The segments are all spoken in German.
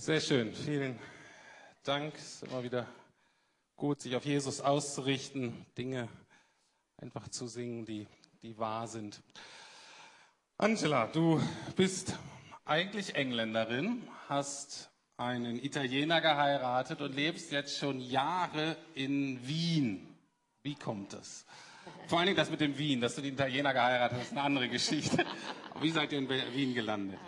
Sehr schön, vielen Dank. Es ist immer wieder gut, sich auf Jesus auszurichten, Dinge einfach zu singen, die, die wahr sind. Angela, du bist eigentlich Engländerin, hast einen Italiener geheiratet und lebst jetzt schon Jahre in Wien. Wie kommt es? Vor allen Dingen das mit dem Wien, dass du den Italiener geheiratet hast, ist eine andere Geschichte. Wie seid ihr in Wien gelandet?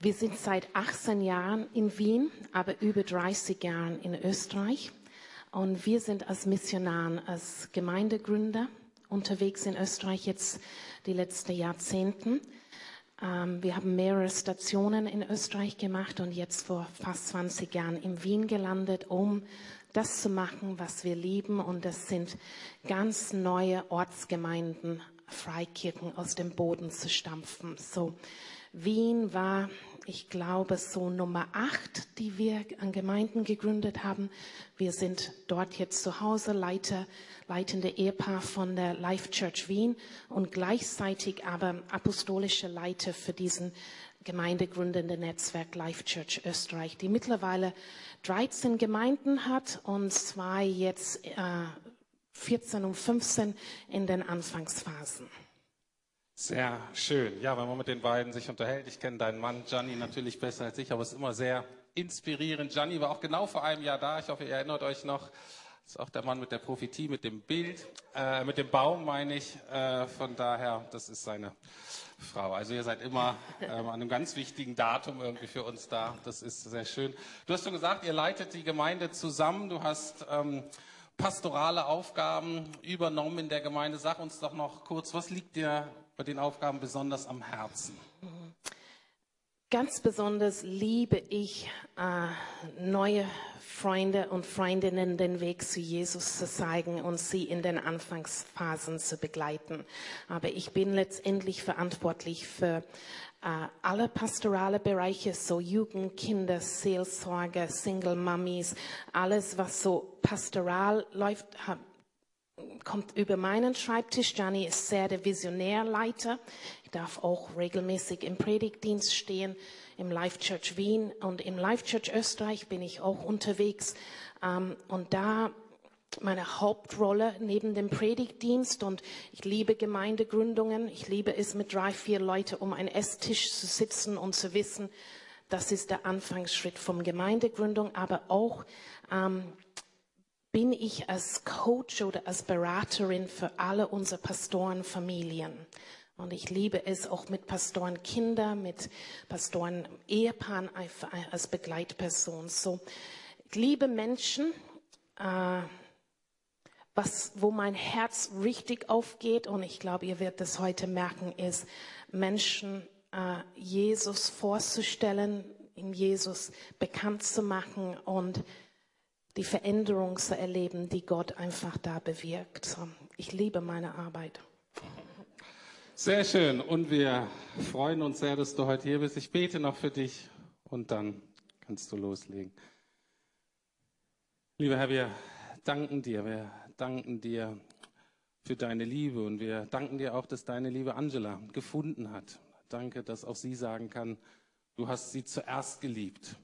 Wir sind seit 18 Jahren in Wien, aber über 30 Jahren in Österreich. Und wir sind als Missionaren, als Gemeindegründer unterwegs in Österreich jetzt die letzten Jahrzehnten. Ähm, wir haben mehrere Stationen in Österreich gemacht und jetzt vor fast 20 Jahren in Wien gelandet, um das zu machen, was wir lieben. Und das sind ganz neue Ortsgemeinden, Freikirchen aus dem Boden zu stampfen. So, Wien war, ich glaube, so Nummer acht, die wir an Gemeinden gegründet haben. Wir sind dort jetzt zu Hause, Leiter, leitende Ehepaar von der Life Church Wien und gleichzeitig aber apostolische Leiter für diesen gemeindegründenden Netzwerk Life Church Österreich, die mittlerweile 13 Gemeinden hat und zwei jetzt äh, 14 und 15 in den Anfangsphasen. Sehr schön. Ja, wenn man mit den beiden sich unterhält, ich kenne deinen Mann Gianni natürlich besser als ich, aber es ist immer sehr inspirierend. Gianni war auch genau vor einem Jahr da. Ich hoffe, ihr erinnert euch noch. Das ist auch der Mann mit der Prophetie, mit dem Bild, äh, mit dem Baum meine ich. Äh, von daher, das ist seine Frau. Also ihr seid immer äh, an einem ganz wichtigen Datum irgendwie für uns da. Das ist sehr schön. Du hast schon gesagt, ihr leitet die Gemeinde zusammen. Du hast ähm, pastorale Aufgaben übernommen in der Gemeinde. Sag uns doch noch kurz, was liegt dir bei den Aufgaben besonders am Herzen? Ganz besonders liebe ich äh, neue Freunde und Freundinnen den Weg zu Jesus zu zeigen und sie in den Anfangsphasen zu begleiten. Aber ich bin letztendlich verantwortlich für äh, alle pastorale Bereiche, so Jugend, Kinder, Seelsorge, Single Mummies, alles was so pastoral läuft, kommt über meinen Schreibtisch. Gianni ist sehr der Visionärleiter. Ich darf auch regelmäßig im Predigtdienst stehen, im Life Church Wien und im Life Church Österreich bin ich auch unterwegs. Ähm, und da meine Hauptrolle neben dem Predigtdienst und ich liebe Gemeindegründungen. Ich liebe es, mit drei, vier Leuten um einen Esstisch zu sitzen und zu wissen, das ist der Anfangsschritt vom Gemeindegründung, aber auch ähm, bin ich als Coach oder als Beraterin für alle unsere Pastorenfamilien. Und ich liebe es auch mit Pastorenkinder, mit Pastoren Ehepaaren als Begleitperson. So, ich liebe Menschen, äh, was, wo mein Herz richtig aufgeht. Und ich glaube, ihr werdet das heute merken, ist Menschen äh, Jesus vorzustellen, in Jesus bekannt zu machen und die Veränderung zu erleben, die Gott einfach da bewirkt. Ich liebe meine Arbeit. Sehr schön und wir freuen uns sehr, dass du heute hier bist. Ich bete noch für dich und dann kannst du loslegen. Lieber Herr, wir danken dir, wir danken dir für deine Liebe und wir danken dir auch, dass deine liebe Angela gefunden hat. Danke, dass auch sie sagen kann, du hast sie zuerst geliebt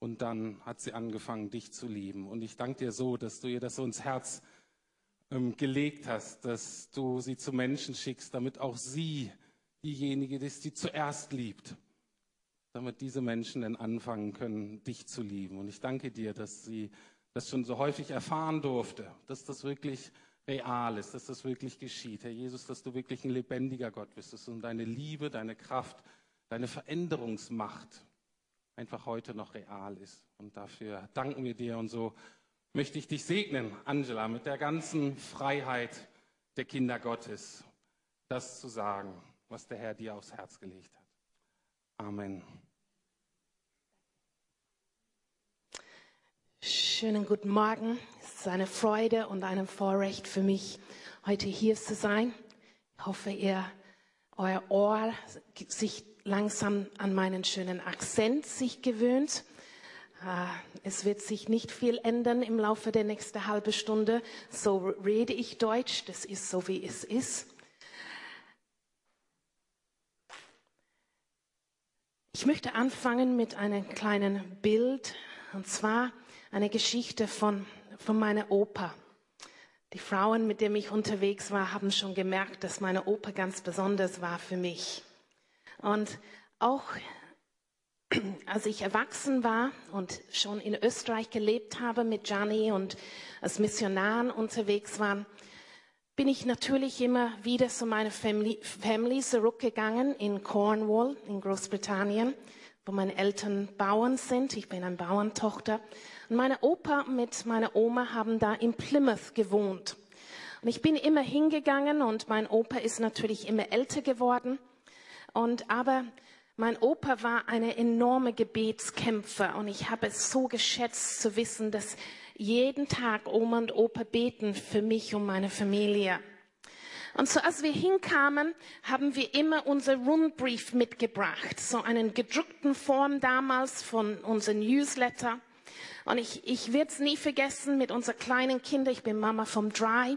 und dann hat sie angefangen, dich zu lieben. Und ich danke dir so, dass du ihr das so ins Herz ähm, gelegt hast, dass du sie zu Menschen schickst, damit auch sie diejenige ist, die zuerst liebt. Damit diese Menschen dann anfangen können, dich zu lieben. Und ich danke dir, dass sie das schon so häufig erfahren durfte, dass das wirklich real ist, dass das wirklich geschieht. Herr Jesus, dass du wirklich ein lebendiger Gott bist, du deine Liebe, deine Kraft, deine Veränderungsmacht einfach heute noch real ist. Und dafür danken wir dir. Und so möchte ich dich segnen, Angela, mit der ganzen Freiheit der Kinder Gottes, das zu sagen, was der Herr dir aufs Herz gelegt hat. Amen. Schönen guten Morgen. Es ist eine Freude und ein Vorrecht für mich, heute hier zu sein. Ich hoffe, ihr, euer Ohr sich langsam an meinen schönen Akzent sich gewöhnt. Ah, es wird sich nicht viel ändern im Laufe der nächsten halben Stunde. So rede ich Deutsch. Das ist so, wie es ist. Ich möchte anfangen mit einem kleinen Bild, und zwar eine Geschichte von, von meiner Opa. Die Frauen, mit denen ich unterwegs war, haben schon gemerkt, dass meine Opa ganz besonders war für mich. Und auch als ich erwachsen war und schon in Österreich gelebt habe mit Gianni und als Missionaren unterwegs war, bin ich natürlich immer wieder zu meiner Family, Family zurückgegangen in Cornwall in Großbritannien, wo meine Eltern Bauern sind. Ich bin eine Bauerntochter. Und meine Opa mit meiner Oma haben da in Plymouth gewohnt. Und ich bin immer hingegangen und mein Opa ist natürlich immer älter geworden. Und aber mein Opa war eine enorme Gebetskämpfer und ich habe es so geschätzt zu wissen, dass jeden Tag Oma und Opa beten für mich und meine Familie. Und so als wir hinkamen, haben wir immer unser Rundbrief mitgebracht, so einen gedruckten Form damals von unserem Newsletter. Und ich, ich werde es nie vergessen mit unseren kleinen Kindern. Ich bin Mama vom Dry.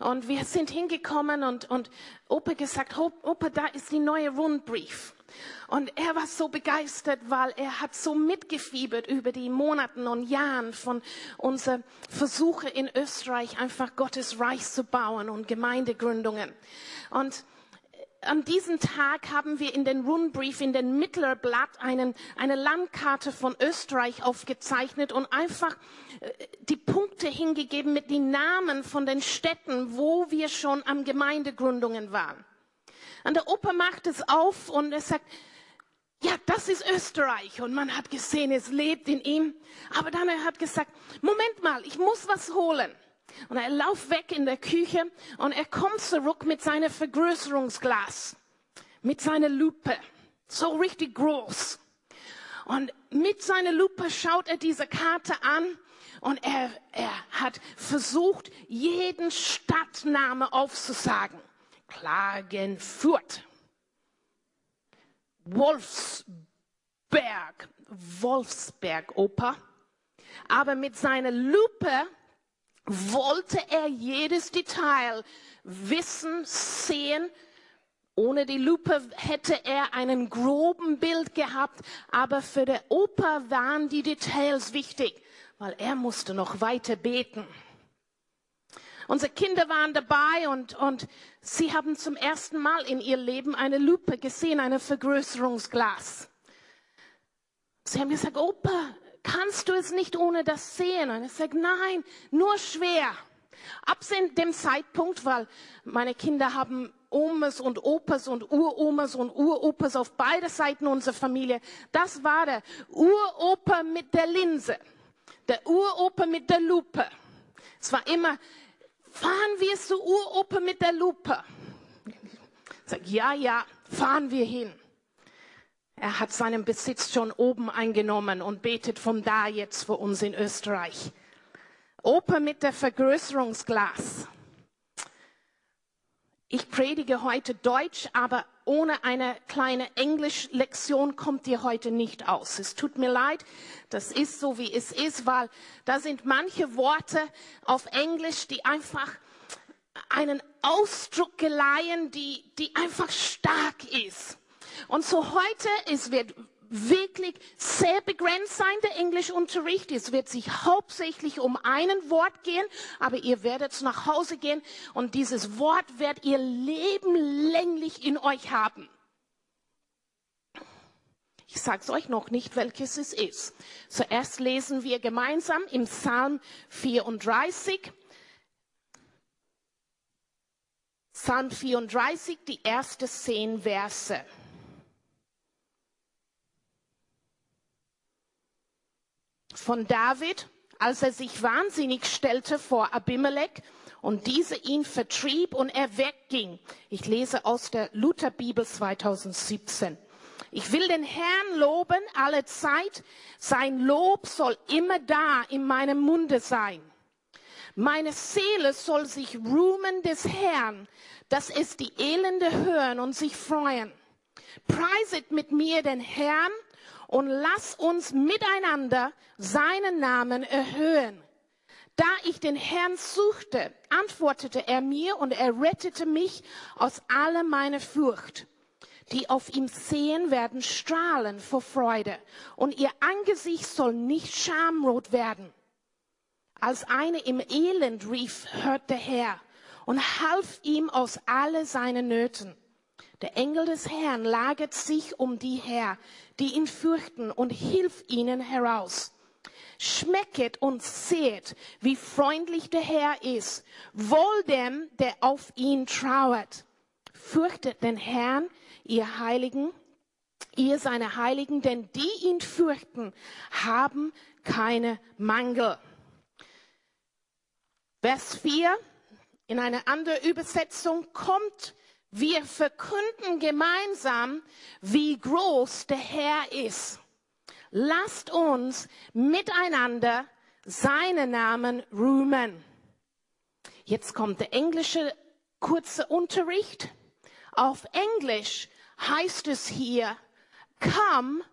Und wir sind hingekommen und, und Opa gesagt, Opa, da ist die neue Rundbrief. Und er war so begeistert, weil er hat so mitgefiebert über die Monaten und Jahren von unseren Versuche in Österreich, einfach Gottes Reich zu bauen und Gemeindegründungen. Und an diesem Tag haben wir in den Rundbrief, in den Mittlerblatt einen, eine Landkarte von Österreich aufgezeichnet und einfach äh, die Punkte hingegeben mit den Namen von den Städten, wo wir schon am Gemeindegründungen waren. Und der Opa macht es auf und er sagt, ja, das ist Österreich. Und man hat gesehen, es lebt in ihm. Aber dann er hat gesagt, Moment mal, ich muss was holen. Und er lauft weg in der Küche und er kommt zurück mit seinem Vergrößerungsglas, mit seiner Lupe, so richtig groß. Und mit seiner Lupe schaut er diese Karte an und er, er hat versucht, jeden Stadtname aufzusagen. Klagenfurt, Wolfsberg, Wolfsberg Oper. Aber mit seiner Lupe wollte er jedes Detail wissen, sehen. Ohne die Lupe hätte er einen groben Bild gehabt, aber für der Opa waren die Details wichtig, weil er musste noch weiter beten. Unsere Kinder waren dabei und, und sie haben zum ersten Mal in ihr Leben eine Lupe gesehen, ein Vergrößerungsglas. Sie haben gesagt, Opa, kannst du es nicht ohne das sehen? Und er sagt, nein, nur schwer. Ab dem Zeitpunkt, weil meine Kinder haben Omas und Opas und Uromas und Uropas auf beide Seiten unserer Familie. Das war der Uropa mit der Linse, der Uropa mit der Lupe. Es war immer, fahren wir zur Uropa mit der Lupe? Ich sag, ja, ja, fahren wir hin. Er hat seinen Besitz schon oben eingenommen und betet von da jetzt für uns in Österreich. Oper mit der Vergrößerungsglas. Ich predige heute Deutsch, aber ohne eine kleine Englischlektion kommt ihr heute nicht aus. Es tut mir leid, das ist so wie es ist, weil da sind manche Worte auf Englisch, die einfach einen Ausdruck geleihen, die, die einfach stark ist. Und so heute, es wird wirklich sehr begrenzt sein, der Englischunterricht. Es wird sich hauptsächlich um einen Wort gehen, aber ihr werdet nach Hause gehen und dieses Wort werdet ihr lebenlänglich in euch haben. Ich sage es euch noch nicht, welches es ist. Zuerst lesen wir gemeinsam im Psalm 34. Psalm 34, die ersten zehn Verse. Von David, als er sich wahnsinnig stellte vor Abimelech und diese ihn vertrieb und er wegging. Ich lese aus der Lutherbibel 2017. Ich will den Herrn loben alle Zeit. Sein Lob soll immer da in meinem Munde sein. Meine Seele soll sich rühmen des Herrn, dass es die Elende hören und sich freuen. Preiset mit mir den Herrn und lass uns miteinander seinen Namen erhöhen. Da ich den Herrn suchte, antwortete er mir und er rettete mich aus aller meiner Furcht. die auf ihm sehen, werden strahlen vor Freude und ihr Angesicht soll nicht schamrot werden. Als eine im Elend rief, hört der Herr und half ihm aus alle seinen Nöten. Der Engel des Herrn lagert sich um die her, die ihn fürchten und hilft ihnen heraus. Schmecket und seht, wie freundlich der Herr ist. Wohl dem, der auf ihn trauert. Fürchtet den Herrn, ihr Heiligen, ihr seine Heiligen, denn die ihn fürchten, haben keine Mangel. Vers 4 in einer anderen Übersetzung kommt, wir verkünden gemeinsam, wie groß der Herr ist. Lasst uns miteinander seinen Namen rühmen. Jetzt kommt der englische kurze Unterricht. Auf Englisch heißt es hier, come,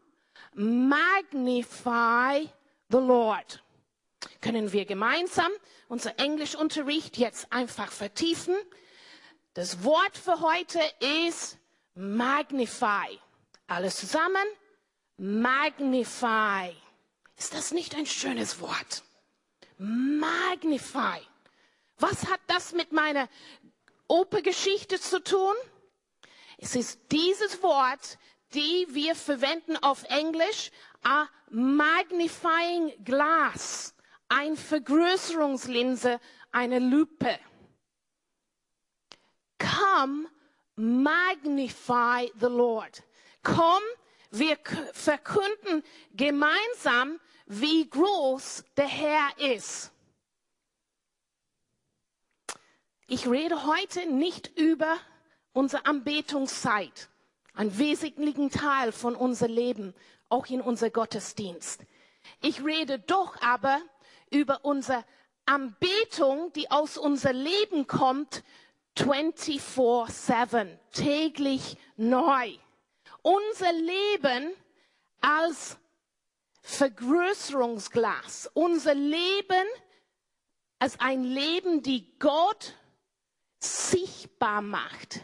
magnify the Lord. Können wir gemeinsam unser Englischunterricht jetzt einfach vertiefen? Das Wort für heute ist magnify. Alles zusammen? Magnify. Ist das nicht ein schönes Wort? Magnify. Was hat das mit meiner Opergeschichte zu tun? Es ist dieses Wort, die wir verwenden auf Englisch, a magnifying glass, ein Vergrößerungslinse, eine Lupe. Come, magnify the Lord. Komm, wir verkünden gemeinsam, wie groß der Herr ist. Ich rede heute nicht über unsere Anbetungszeit, einen wesentlichen Teil von unser Leben, auch in unser Gottesdienst. Ich rede doch aber über unsere Anbetung, die aus unser Leben kommt, 24-7, täglich neu. Unser Leben als Vergrößerungsglas, unser Leben als ein Leben, die Gott sichtbar macht,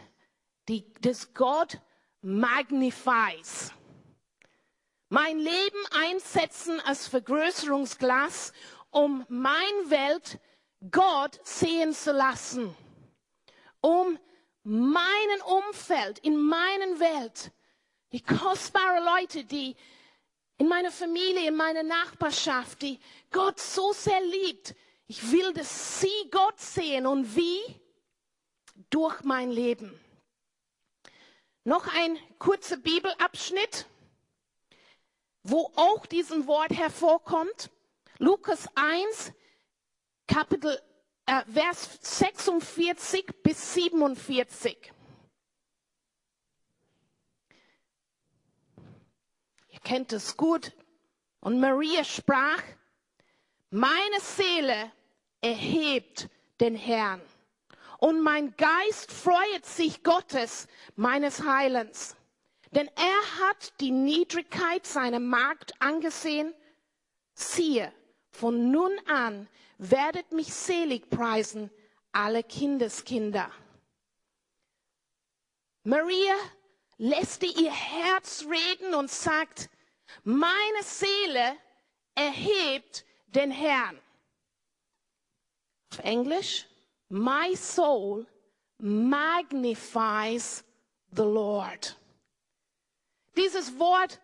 die, das Gott magnifies. Mein Leben einsetzen als Vergrößerungsglas, um mein Welt Gott sehen zu lassen, um meinen Umfeld, in meinen Welt, die kostbaren Leute, die in meiner Familie, in meiner Nachbarschaft, die Gott so sehr liebt. Ich will, dass sie Gott sehen und wie? Durch mein Leben. Noch ein kurzer Bibelabschnitt, wo auch diesen Wort hervorkommt. Lukas 1, Kapitel, äh, Vers 46 bis 47. Ihr kennt es gut. Und Maria sprach, meine Seele erhebt den Herrn und mein Geist freut sich Gottes, meines Heilens. Denn er hat die Niedrigkeit seiner Magd angesehen. Siehe, von nun an werdet mich selig preisen alle Kindeskinder. Maria lässt ihr Herz reden und sagt, meine Seele erhebt den Herrn. Auf Englisch, My soul magnifies the Lord. Dieses Wort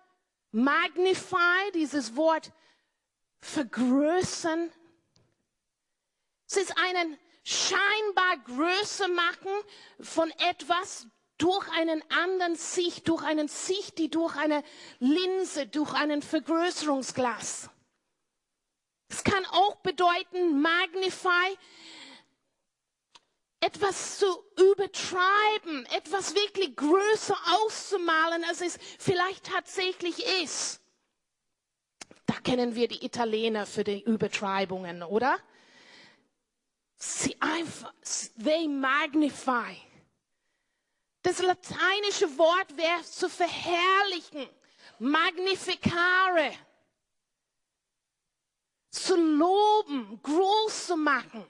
magnify, dieses Wort vergrößern, es ist einen scheinbar Größe machen von etwas durch einen anderen Sicht, durch einen Sicht, die durch eine Linse, durch einen Vergrößerungsglas. Es kann auch bedeuten, magnify, etwas zu übertreiben, etwas wirklich größer auszumalen, als es vielleicht tatsächlich ist. Da kennen wir die Italiener für die Übertreibungen, oder? Sie einfach, they magnify. Das lateinische Wort wäre zu verherrlichen, magnificare, zu loben, groß zu machen.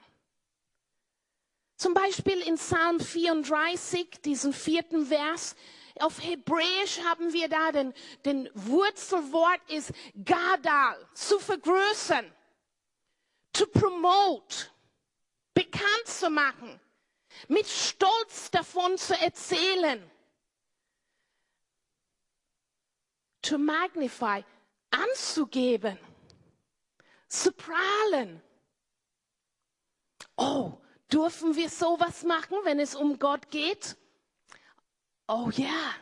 Zum Beispiel in Psalm 34, diesen vierten Vers, auf Hebräisch haben wir da den, den Wurzelwort ist gadal, zu vergrößern, to promote, bekannt zu machen, mit Stolz davon zu erzählen, to magnify, anzugeben, zu prahlen. Oh, dürfen wir sowas machen, wenn es um Gott geht? Oh ja. Yeah.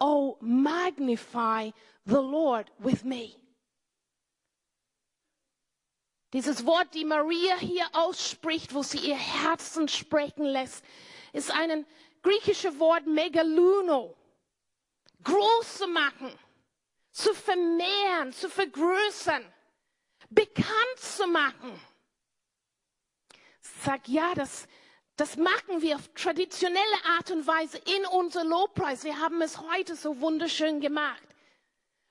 Oh, magnify the Lord with me. Dieses Wort, die Maria hier ausspricht, wo sie ihr Herzen sprechen lässt, ist ein griechisches Wort Megaluno. Groß zu machen, zu vermehren, zu vergrößern, bekannt zu machen. Sag ja, das, das machen wir auf traditionelle Art und Weise in unser Lobpreis. Wir haben es heute so wunderschön gemacht.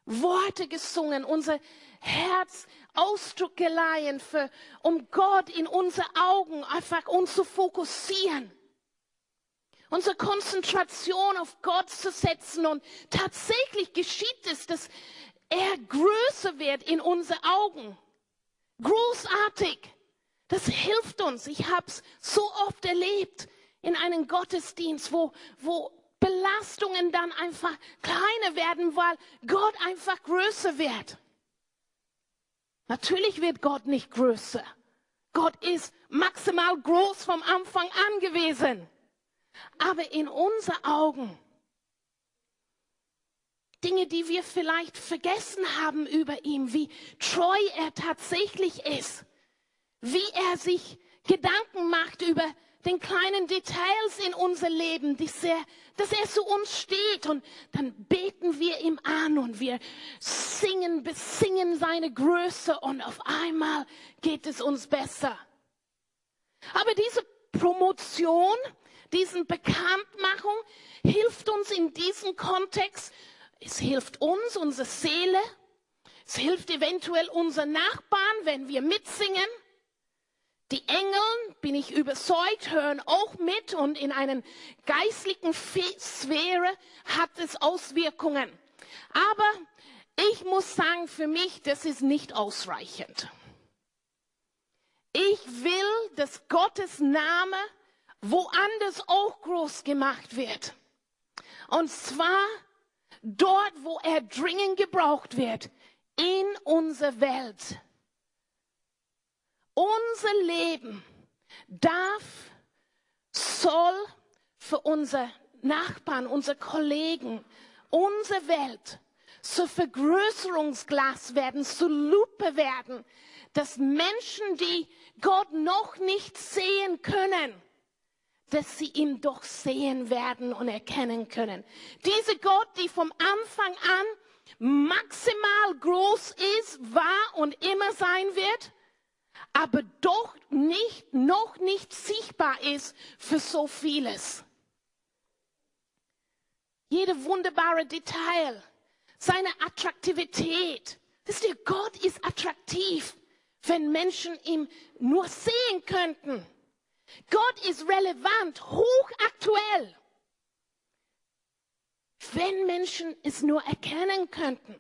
Worte gesungen, unser Herz Ausdruck geleihen, für, um Gott in unsere Augen einfach uns zu fokussieren. Unsere Konzentration auf Gott zu setzen und tatsächlich geschieht es, dass er größer wird in unsere Augen. Großartig. Das hilft uns. Ich habe es so oft erlebt in einem Gottesdienst, wo, wo Belastungen dann einfach kleiner werden, weil Gott einfach größer wird. Natürlich wird Gott nicht größer. Gott ist maximal groß vom Anfang an gewesen. Aber in unseren Augen, Dinge, die wir vielleicht vergessen haben über ihn, wie treu er tatsächlich ist, wie er sich Gedanken macht über den kleinen Details in unser Leben, dass er, dass er zu uns steht und dann beten wir ihm an und wir singen, besingen seine Größe und auf einmal geht es uns besser. Aber diese Promotion, diesen Bekanntmachung hilft uns in diesem Kontext. Es hilft uns, unsere Seele. Es hilft eventuell unseren Nachbarn, wenn wir mitsingen. Die Engel, bin ich überzeugt, hören auch mit und in einer geistlichen Sphäre hat es Auswirkungen. Aber ich muss sagen, für mich, das ist nicht ausreichend. Ich will, dass Gottes Name woanders auch groß gemacht wird. Und zwar dort, wo er dringend gebraucht wird, in unserer Welt. Unser Leben darf, soll für unsere Nachbarn, unsere Kollegen, unsere Welt zu Vergrößerungsglas werden, zu Lupe werden, dass Menschen, die Gott noch nicht sehen können, dass sie ihn doch sehen werden und erkennen können. Diese Gott, die vom Anfang an maximal groß ist, war und immer sein wird, aber doch nicht, noch nicht sichtbar ist für so vieles. Jede wunderbare Detail, seine Attraktivität. Wisst ihr, Gott ist attraktiv, wenn Menschen ihn nur sehen könnten. Gott ist relevant, hochaktuell, wenn Menschen es nur erkennen könnten.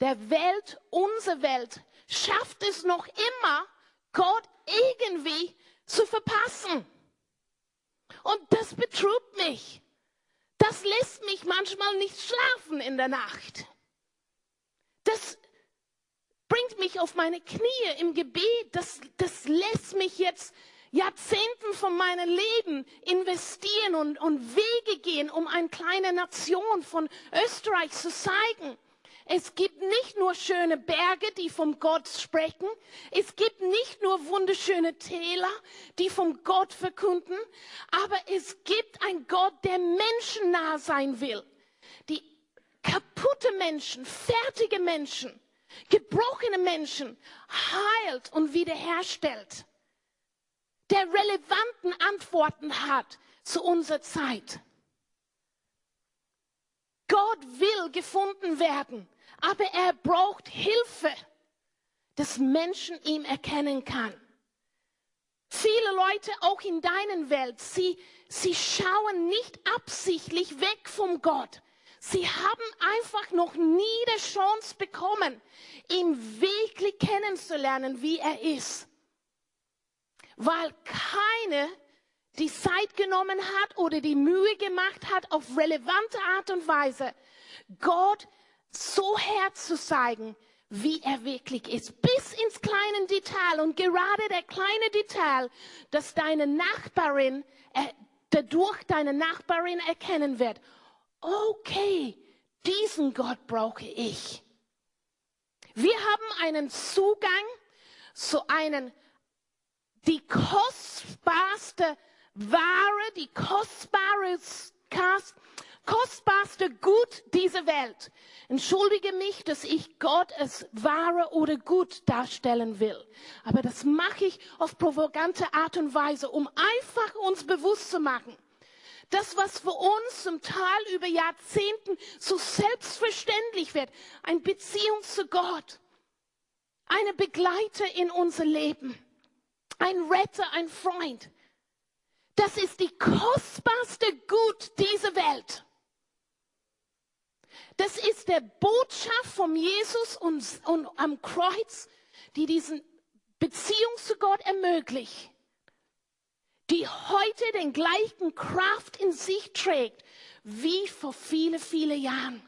Der Welt, unsere Welt, schafft es noch immer, Gott irgendwie zu verpassen. Und das betrübt mich. Das lässt mich manchmal nicht schlafen in der Nacht. Das bringt mich auf meine Knie im Gebet. Das, das lässt mich jetzt Jahrzehnten von meinem Leben investieren und, und Wege gehen, um eine kleine Nation von Österreich zu zeigen. Es gibt nicht nur schöne Berge, die vom Gott sprechen. Es gibt nicht nur wunderschöne Täler, die vom Gott verkünden. Aber es gibt einen Gott, der menschennah sein will. Die kaputte Menschen, fertige Menschen, gebrochene Menschen heilt und wiederherstellt. Der relevanten Antworten hat zu unserer Zeit. Gott will gefunden werden aber er braucht Hilfe, dass Menschen ihn erkennen kann. Viele Leute, auch in deiner Welt, sie sie schauen nicht absichtlich weg vom Gott. Sie haben einfach noch nie die Chance bekommen, ihn wirklich kennenzulernen, wie er ist. Weil keine die Zeit genommen hat oder die Mühe gemacht hat, auf relevante Art und Weise Gott so herzuzeigen, wie er wirklich ist, bis ins kleine Detail und gerade der kleine Detail, dass deine Nachbarin, äh, dadurch deine Nachbarin erkennen wird, okay, diesen Gott brauche ich. Wir haben einen Zugang zu einem, die kostbarste Ware, die kostbare, kostbarste Gut dieser Welt. Entschuldige mich, dass ich Gott als Ware oder Gut darstellen will. Aber das mache ich auf provokante Art und Weise, um einfach uns bewusst zu machen. Das, was für uns zum Teil über Jahrzehnten so selbstverständlich wird, eine Beziehung zu Gott, eine Begleiter in unser Leben, ein Retter, ein Freund. Das ist die kostbarste Gut dieser Welt. Das ist der Botschaft von Jesus und, und am Kreuz, die diesen Beziehung zu Gott ermöglicht, die heute den gleichen Kraft in sich trägt wie vor viele, viele Jahren.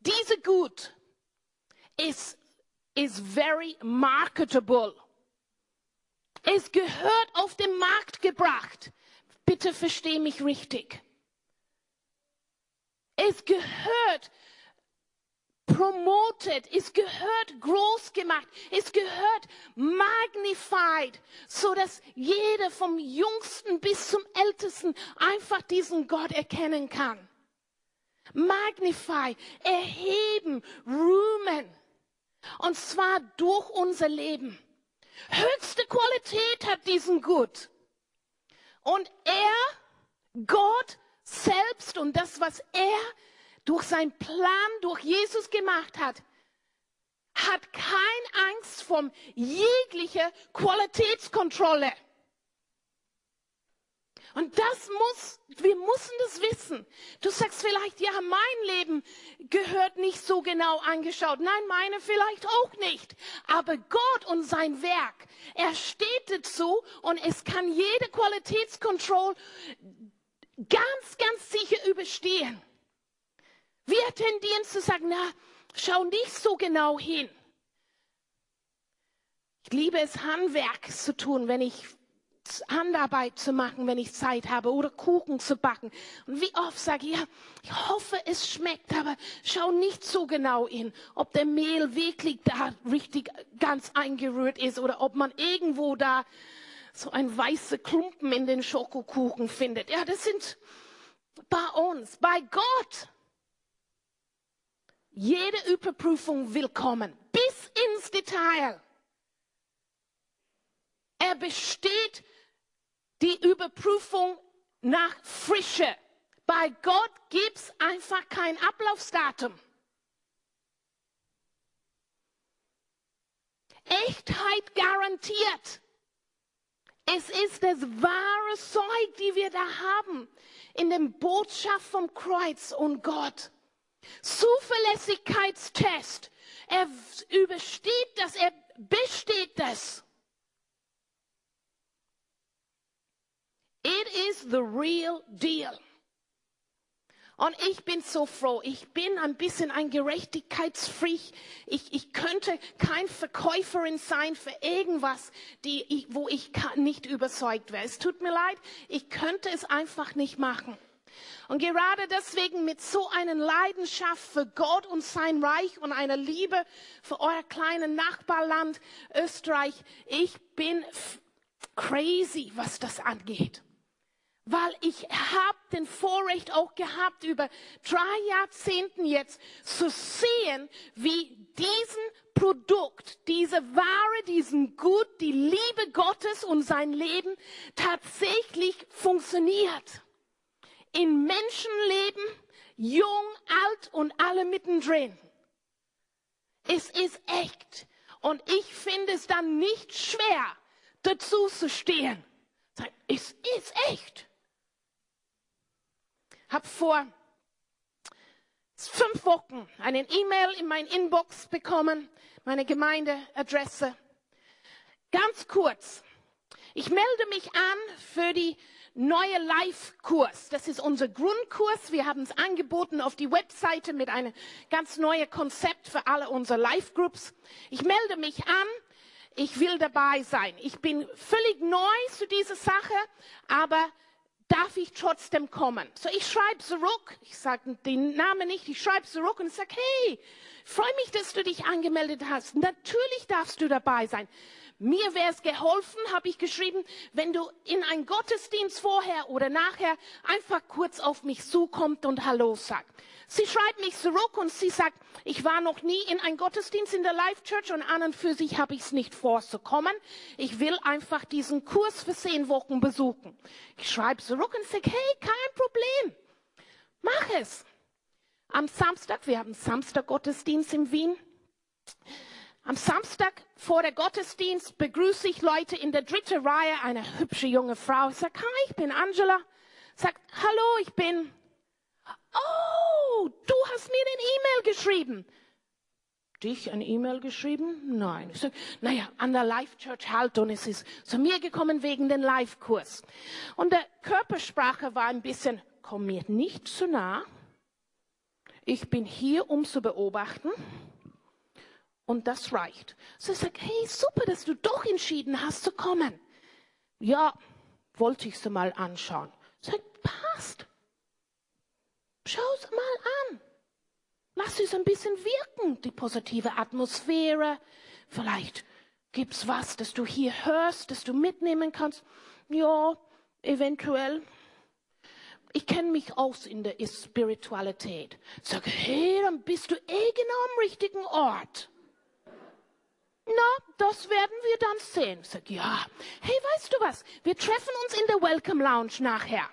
Diese Gut ist, is very marketable. Es gehört auf den Markt gebracht. Bitte versteh mich richtig. Es gehört promoted, es gehört groß gemacht, es gehört magnified, so dass jeder vom Jüngsten bis zum Ältesten einfach diesen Gott erkennen kann. Magnify, erheben, rühmen. Und zwar durch unser Leben. Höchste Qualität hat diesen Gut. Und er, Gott selbst und das, was er durch seinen Plan, durch Jesus gemacht hat, hat keine Angst vor jeglicher Qualitätskontrolle. Und das muss, wir müssen das wissen. Du sagst vielleicht, ja, mein Leben gehört nicht so genau angeschaut. Nein, meine vielleicht auch nicht. Aber Gott und sein Werk, er steht dazu und es kann jede Qualitätskontrolle ganz, ganz sicher überstehen. Wir tendieren zu sagen, na, schau nicht so genau hin. Ich liebe es, Handwerk zu tun, wenn ich Handarbeit zu machen, wenn ich Zeit habe, oder Kuchen zu backen. Und wie oft sage ich, ja, ich hoffe, es schmeckt, aber schau nicht so genau hin, ob der Mehl wirklich da richtig ganz eingerührt ist oder ob man irgendwo da so ein weiße Klumpen in den Schokokuchen findet. Ja, das sind bei uns, bei Gott. Jede Überprüfung willkommen, bis ins Detail. Er besteht die Überprüfung nach Frische. Bei Gott gibt es einfach kein Ablaufsdatum. Echtheit garantiert. Es ist das wahre Zeug, die wir da haben in dem Botschaft vom Kreuz und Gott. Zuverlässigkeitstest. Er übersteht das, er besteht das. It is the real deal. Und ich bin so froh. Ich bin ein bisschen ein Gerechtigkeitsfreak. Ich, ich könnte kein Verkäuferin sein für irgendwas, die, wo ich nicht überzeugt wäre. Es tut mir leid. Ich könnte es einfach nicht machen. Und gerade deswegen mit so einer Leidenschaft für Gott und sein Reich und einer Liebe für euer kleines Nachbarland Österreich, ich bin crazy, was das angeht weil ich habe den Vorrecht auch gehabt, über drei Jahrzehnten jetzt zu sehen, wie diesen Produkt, diese Ware, diesen Gut, die Liebe Gottes und sein Leben tatsächlich funktioniert. In Menschenleben, jung, alt und alle mittendrin. Es ist echt. Und ich finde es dann nicht schwer, dazu zu stehen es ist echt. Hab vor fünf Wochen einen E-Mail in mein Inbox bekommen, meine Gemeindeadresse. Ganz kurz. Ich melde mich an für die neue Live-Kurs. Das ist unser Grundkurs. Wir haben es angeboten auf die Webseite mit einem ganz neuen Konzept für alle unsere Live-Groups. Ich melde mich an. Ich will dabei sein. Ich bin völlig neu zu dieser Sache, aber darf ich trotzdem kommen? So, ich schreibe zurück. Ich sage den Namen nicht. Ich schreibe zurück und sage, hey, freue mich, dass du dich angemeldet hast. Natürlich darfst du dabei sein. Mir wäre es geholfen, habe ich geschrieben, wenn du in einen Gottesdienst vorher oder nachher einfach kurz auf mich zukommt und Hallo sagt. Sie schreibt mich zurück und sie sagt, ich war noch nie in einem Gottesdienst in der Life Church und an und für sich habe ich es nicht vorzukommen. Ich will einfach diesen Kurs für zehn Wochen besuchen. Ich schreibe zurück und sage, hey, kein Problem. Mach es. Am Samstag, wir haben Samstag Gottesdienst in Wien. Am Samstag vor der Gottesdienst begrüße ich Leute in der dritten Reihe, eine hübsche junge Frau. Sage, hi, ich bin Angela. Sagt, hallo, ich bin. Oh, du hast mir den E-Mail geschrieben. Dich ein E-Mail geschrieben? Nein. Ich sage, naja, an der Life Church Halton ist es zu mir gekommen wegen den Live-Kurs. Und der Körpersprache war ein bisschen, komm mir nicht zu nah. Ich bin hier, um zu beobachten. Und das reicht. So ich sage, hey, super, dass du doch entschieden hast zu kommen. Ja, wollte ich sie mal anschauen. Sag, passt. Schau es mal an. Lass es ein bisschen wirken, die positive Atmosphäre. Vielleicht gibt's was, das du hier hörst, das du mitnehmen kannst. Ja, eventuell. Ich kenne mich aus in der Spiritualität. Sag, hey, dann bist du eh genau am richtigen Ort. Na, das werden wir dann sehen. Sag, ja. Hey, weißt du was? Wir treffen uns in der Welcome Lounge nachher.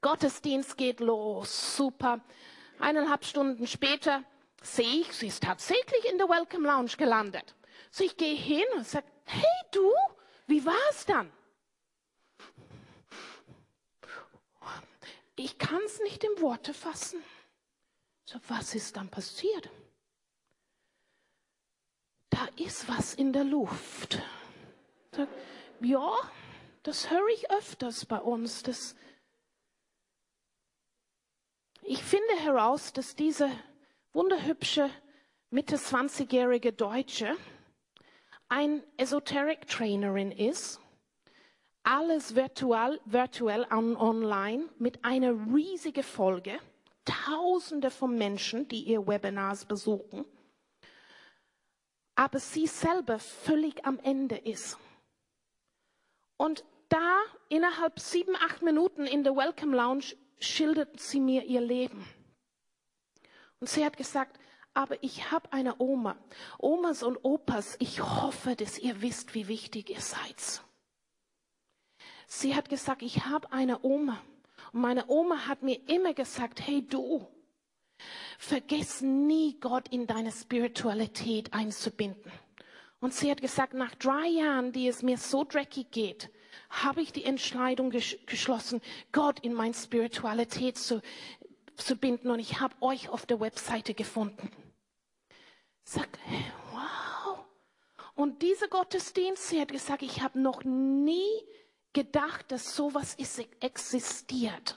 Gottesdienst geht los. Super. Eineinhalb Stunden später sehe ich, sie ist tatsächlich in der Welcome Lounge gelandet. So, ich gehe hin und sage, hey du, wie war es dann? Ich kann es nicht in Worte fassen. So, was ist dann passiert? da ist was in der Luft. Sag, ja, das höre ich öfters bei uns. Das ich finde heraus, dass diese wunderhübsche Mitte 20-jährige Deutsche ein Esoteric Trainerin ist, alles virtuell, virtuell on, online mit einer riesigen Folge, Tausende von Menschen, die ihr Webinars besuchen. Aber sie selber völlig am Ende ist. Und da innerhalb sieben, acht Minuten in der Welcome Lounge schildert sie mir ihr Leben. Und sie hat gesagt, aber ich habe eine Oma. Omas und Opas, ich hoffe, dass ihr wisst, wie wichtig ihr seid. Sie hat gesagt, ich habe eine Oma. Und meine Oma hat mir immer gesagt, hey du, Vergiss nie, Gott in deine Spiritualität einzubinden. Und sie hat gesagt, nach drei Jahren, die es mir so dreckig geht, habe ich die Entscheidung geschlossen, Gott in meine Spiritualität zu, zu binden. Und ich habe euch auf der Webseite gefunden. Sag, wow. Und dieser Gottesdienst, sie hat gesagt, ich habe noch nie gedacht, dass sowas existiert.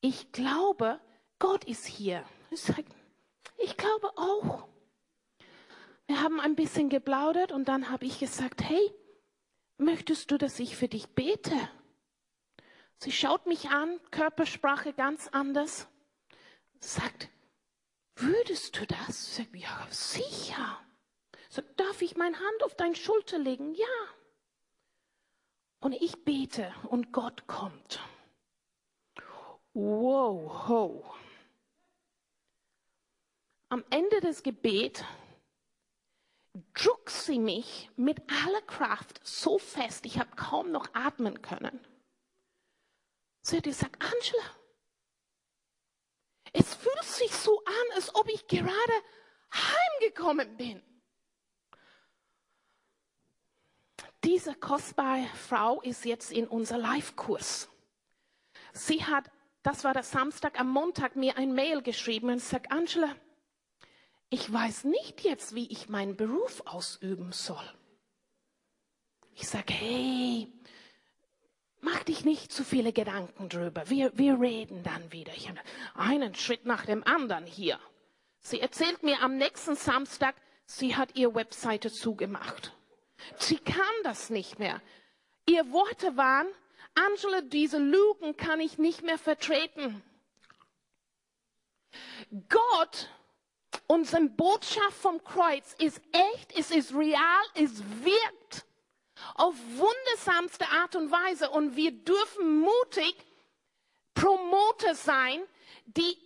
Ich glaube, Gott ist hier. Ich sage, ich glaube auch. Wir haben ein bisschen geplaudert und dann habe ich gesagt, hey, möchtest du, dass ich für dich bete? Sie schaut mich an, Körpersprache ganz anders, sagt, würdest du das? Sage, ja, sicher. Sagt, darf ich meine Hand auf deine Schulter legen? Ja. Und ich bete und Gott kommt. Wow, ho am Ende des Gebets drückt sie mich mit aller Kraft so fest, ich habe kaum noch atmen können. Sie hat gesagt, Angela, es fühlt sich so an, als ob ich gerade heimgekommen bin. diese kostbare Frau ist jetzt in unser Live-Kurs. Sie hat, das war der Samstag, am Montag mir ein Mail geschrieben und sagt, Angela, ich weiß nicht jetzt, wie ich meinen Beruf ausüben soll. Ich sage, hey, mach dich nicht zu viele Gedanken drüber. Wir, wir reden dann wieder. Ich habe einen Schritt nach dem anderen hier. Sie erzählt mir am nächsten Samstag, sie hat ihre Webseite zugemacht. Sie kann das nicht mehr. Ihr Worte waren, Angela, diese Lügen kann ich nicht mehr vertreten. Gott, unsere Botschaft vom Kreuz ist echt, es ist real, es wirkt auf wundersamste Art und Weise und wir dürfen mutig Promoter sein, die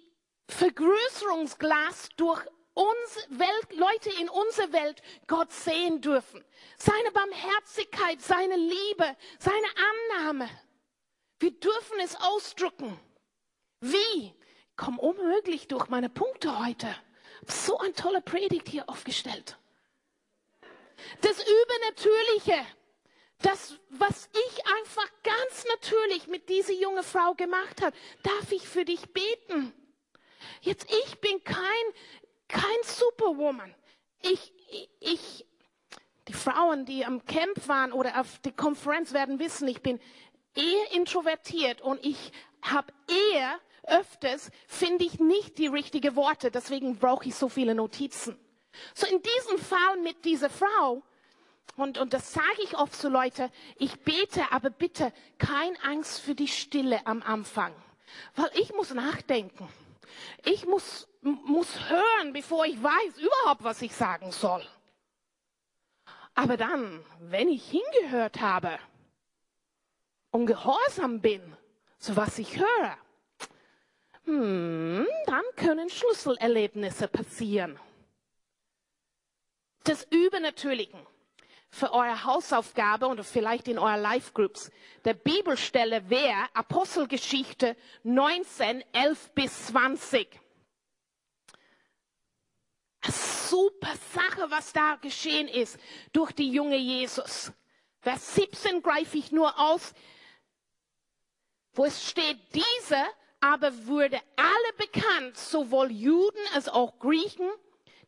Vergrößerungsglas durch uns Welt, Leute in unserer Welt Gott sehen dürfen. Seine Barmherzigkeit, seine Liebe, seine Annahme. Wir dürfen es ausdrücken. Wie? Komm unmöglich durch meine Punkte heute. So ein toller Predigt hier aufgestellt. Das Übernatürliche, das, was ich einfach ganz natürlich mit dieser jungen Frau gemacht habe, darf ich für dich beten. Jetzt, ich bin kein, kein Superwoman. Ich, ich, die Frauen, die am Camp waren oder auf der Konferenz werden wissen, ich bin eher introvertiert und ich habe eher öfters, finde ich nicht die richtigen Worte. Deswegen brauche ich so viele Notizen. So in diesem Fall mit dieser Frau, und, und das sage ich oft zu Leute, ich bete, aber bitte kein Angst für die Stille am Anfang. Weil ich muss nachdenken. Ich muss, muss hören, bevor ich weiß überhaupt, was ich sagen soll. Aber dann, wenn ich hingehört habe und gehorsam bin, so was ich höre, hm, dann können Schlüsselerlebnisse passieren. Das Übernatürlichen für eure Hausaufgabe oder vielleicht in eurer Live-Groups. Der Bibelstelle wäre Apostelgeschichte 19, 11 bis 20. Eine super Sache, was da geschehen ist durch die junge Jesus. Vers 17 greife ich nur aus, wo es steht, diese aber wurde alle bekannt, sowohl Juden als auch Griechen,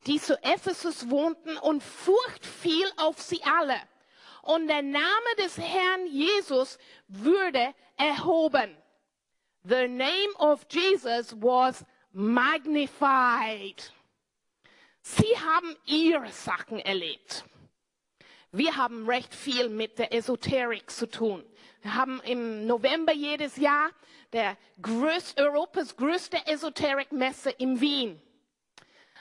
die zu Ephesus wohnten, und Furcht fiel auf sie alle. Und der Name des Herrn Jesus würde erhoben. The name of Jesus was magnified. Sie haben ihre Sachen erlebt. Wir haben recht viel mit der Esoterik zu tun. Wir haben im November jedes Jahr der größte, Europas größte Esoterikmesse in Wien.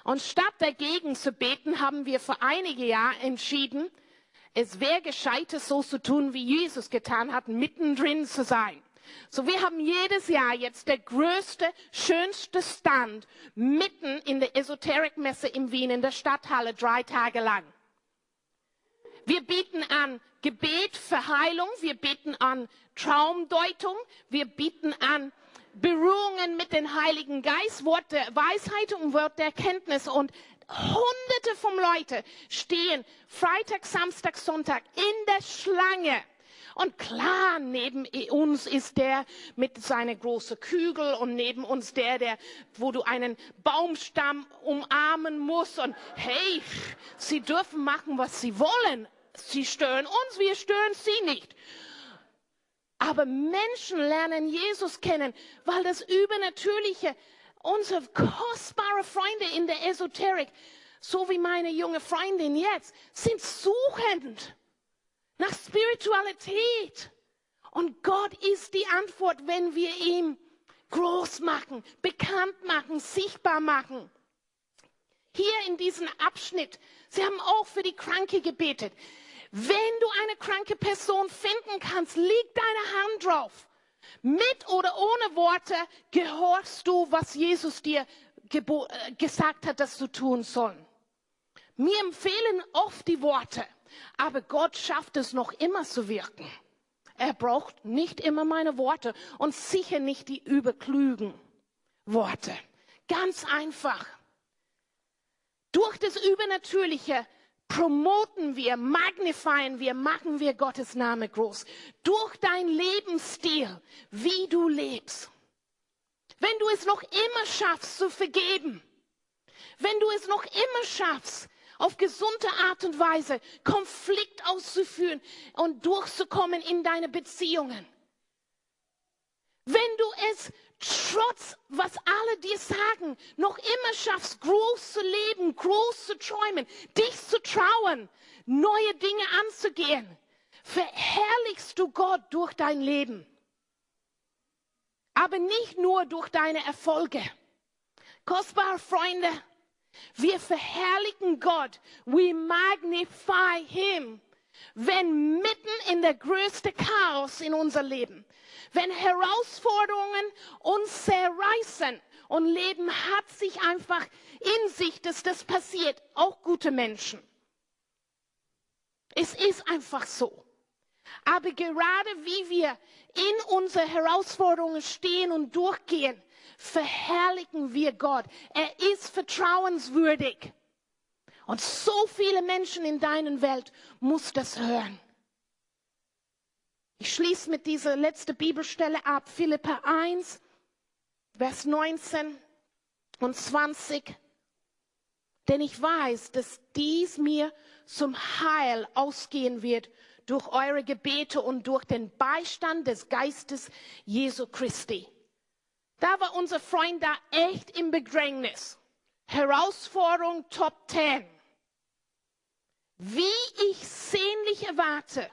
Und statt dagegen zu beten, haben wir vor einige Jahre entschieden, es wäre gescheiter so zu tun, wie Jesus getan hat, mittendrin zu sein. So, wir haben jedes Jahr jetzt der größte, schönste Stand mitten in der Esoterikmesse in Wien, in der Stadthalle, drei Tage lang. Wir bieten an Gebet für Heilung, wir bieten an Traumdeutung, wir bieten an Berührungen mit dem Heiligen Geist, Wort der Weisheit und Wort der Erkenntnis und Hunderte von Leuten stehen Freitag, Samstag, Sonntag in der Schlange. Und klar, neben uns ist der mit seiner großen Kügel und neben uns der, der, wo du einen Baumstamm umarmen musst. Und hey, sie dürfen machen, was sie wollen. Sie stören uns, wir stören sie nicht. Aber Menschen lernen Jesus kennen, weil das Übernatürliche, unsere kostbare Freunde in der Esoterik, so wie meine junge Freundin jetzt, sind suchend nach Spiritualität. Und Gott ist die Antwort, wenn wir ihm groß machen, bekannt machen, sichtbar machen. Hier in diesem Abschnitt, Sie haben auch für die Kranke gebetet. Wenn du eine kranke Person finden kannst, leg deine Hand drauf. Mit oder ohne Worte gehorchst du, was Jesus dir äh, gesagt hat, dass du tun sollen. Mir empfehlen oft die Worte, aber Gott schafft es noch immer zu wirken. Er braucht nicht immer meine Worte und sicher nicht die überklügen Worte. Ganz einfach. Durch das Übernatürliche promoten wir, magnifieren wir, machen wir Gottes Name groß. Durch dein Lebensstil, wie du lebst. Wenn du es noch immer schaffst zu vergeben, wenn du es noch immer schaffst, auf gesunde Art und Weise Konflikt auszuführen und durchzukommen in deine Beziehungen. Wenn du es trotz, was alle dir sagen, noch immer schaffst, groß zu leben, groß zu träumen, dich zu trauen, neue Dinge anzugehen, verherrlichst du Gott durch dein Leben. Aber nicht nur durch deine Erfolge. Kostbare Freunde, wir verherrlichen Gott. We magnify Him. Wenn mitten in der größte Chaos in unser Leben, wenn Herausforderungen uns zerreißen und Leben hat sich einfach in sich, dass das passiert, auch gute Menschen. Es ist einfach so. Aber gerade wie wir in unsere Herausforderungen stehen und durchgehen, verherrlichen wir Gott. Er ist vertrauenswürdig. Und so viele Menschen in deiner Welt muss das hören. Ich schließe mit dieser letzten Bibelstelle ab, Philippa 1, Vers 19 und 20. Denn ich weiß, dass dies mir zum Heil ausgehen wird durch eure Gebete und durch den Beistand des Geistes Jesu Christi. Da war unser Freund da echt im Bedrängnis. Herausforderung Top 10. Wie ich sehnlich erwarte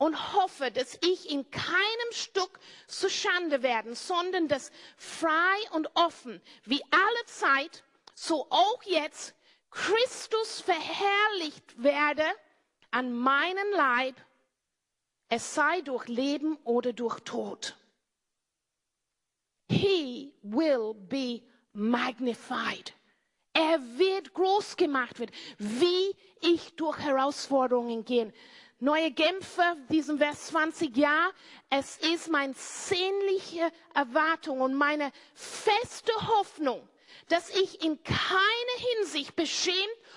und hoffe, dass ich in keinem Stück zu Schande werden, sondern dass frei und offen, wie alle Zeit, so auch jetzt, Christus verherrlicht werde an meinen Leib, es sei durch Leben oder durch Tod. He will be magnified. Er wird groß gemacht wird, wie ich durch Herausforderungen gehe. Neue Genfer, diesem Vers 20, ja, es ist meine sehnliche Erwartung und meine feste Hoffnung, dass ich in keiner Hinsicht beschämt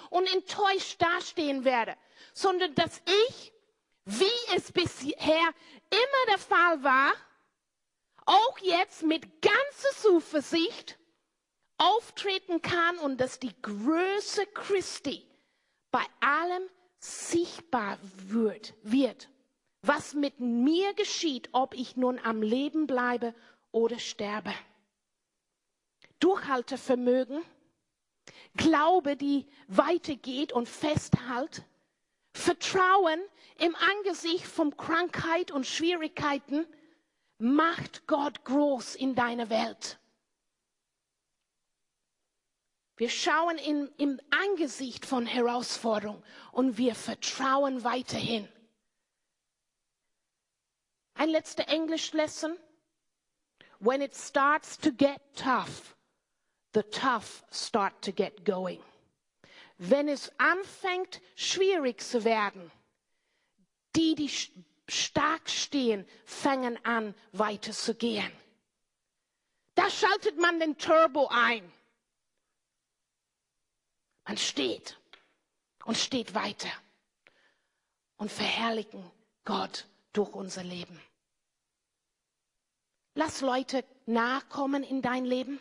und enttäuscht dastehen werde, sondern dass ich, wie es bisher immer der Fall war, auch jetzt mit ganzer Zuversicht auftreten kann und dass die Größe Christi bei allem sichtbar wird, wird. Was mit mir geschieht, ob ich nun am Leben bleibe oder sterbe. Durchhaltevermögen, Glaube, die weitergeht und festhält, Vertrauen im Angesicht von Krankheit und Schwierigkeiten, macht Gott groß in deiner Welt. Wir schauen in, im Angesicht von Herausforderungen und wir vertrauen weiterhin. Ein letzter Englisch-Lesson. When it starts to get tough, the tough start to get going. Wenn es anfängt, schwierig zu werden, die, die stark stehen, fangen an, weiterzugehen. Da schaltet man den Turbo ein. Man steht und steht weiter und verherrlichen Gott durch unser Leben. Lass Leute nachkommen in dein Leben.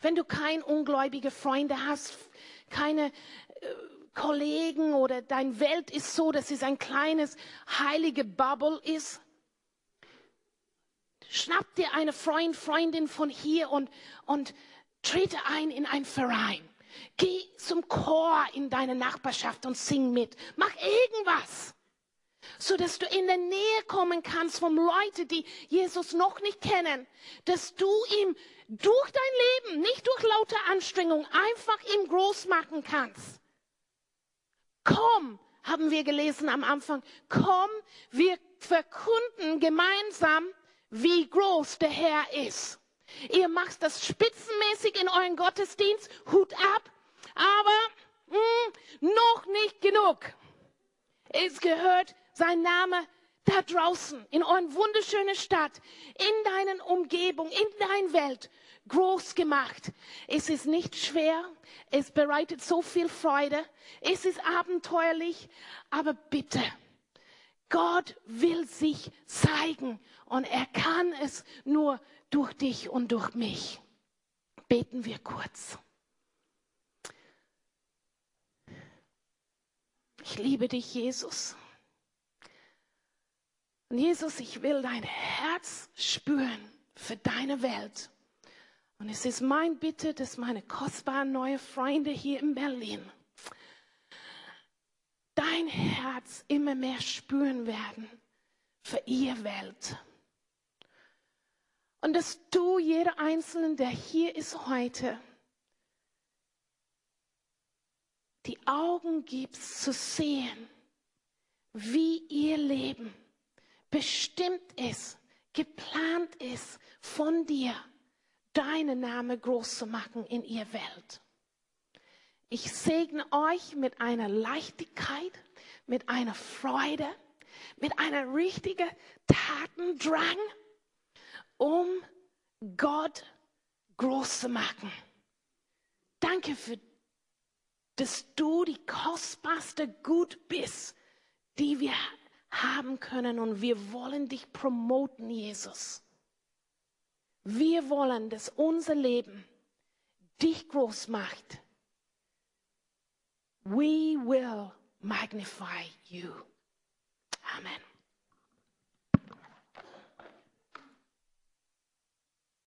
Wenn du kein ungläubige Freunde hast, keine äh, Kollegen oder dein Welt ist so, dass es ein kleines heilige Bubble ist. Schnapp dir eine Freund, Freundin von hier und, und trete ein in einen Verein. Geh zum Chor in deine Nachbarschaft und sing mit. Mach irgendwas, so dass du in der Nähe kommen kannst von Leuten, die Jesus noch nicht kennen, dass du ihm durch dein Leben, nicht durch lauter Anstrengung, einfach ihm groß machen kannst. Komm, haben wir gelesen am Anfang, komm, wir verkunden gemeinsam, wie groß der Herr ist. Ihr macht das spitzenmäßig in euren Gottesdienst, Hut ab, aber mh, hm, noch nicht genug. Es gehört sein Name da draußen, in euren wunderschönen Stadt, in deinen Umgebung, in deiner Welt, groß gemacht. Es ist nicht schwer, es bereitet so viel Freude, es ist abenteuerlich, aber bitte, Gott will sich zeigen. Und er kann es nur durch dich und durch mich. Beten wir kurz. Ich liebe dich, Jesus. Und Jesus, ich will dein Herz spüren für deine Welt. Und es ist mein Bitte, dass meine kostbaren neuen Freunde hier in Berlin dein Herz immer mehr spüren werden für ihr Welt. Und dass du, jeder Einzelne, der hier ist heute, die Augen gibst zu sehen, wie ihr Leben bestimmt ist, geplant ist von dir, deinen Namen groß zu machen in ihr Welt. Ich segne euch mit einer Leichtigkeit, mit einer Freude, mit einer richtigen Tatendrang, um Gott groß zu machen. Danke für, dass du die kostbarste Gut bist, die wir haben können und wir wollen dich promoten, Jesus. Wir wollen, dass unser Leben dich groß macht. We will magnify you. Amen.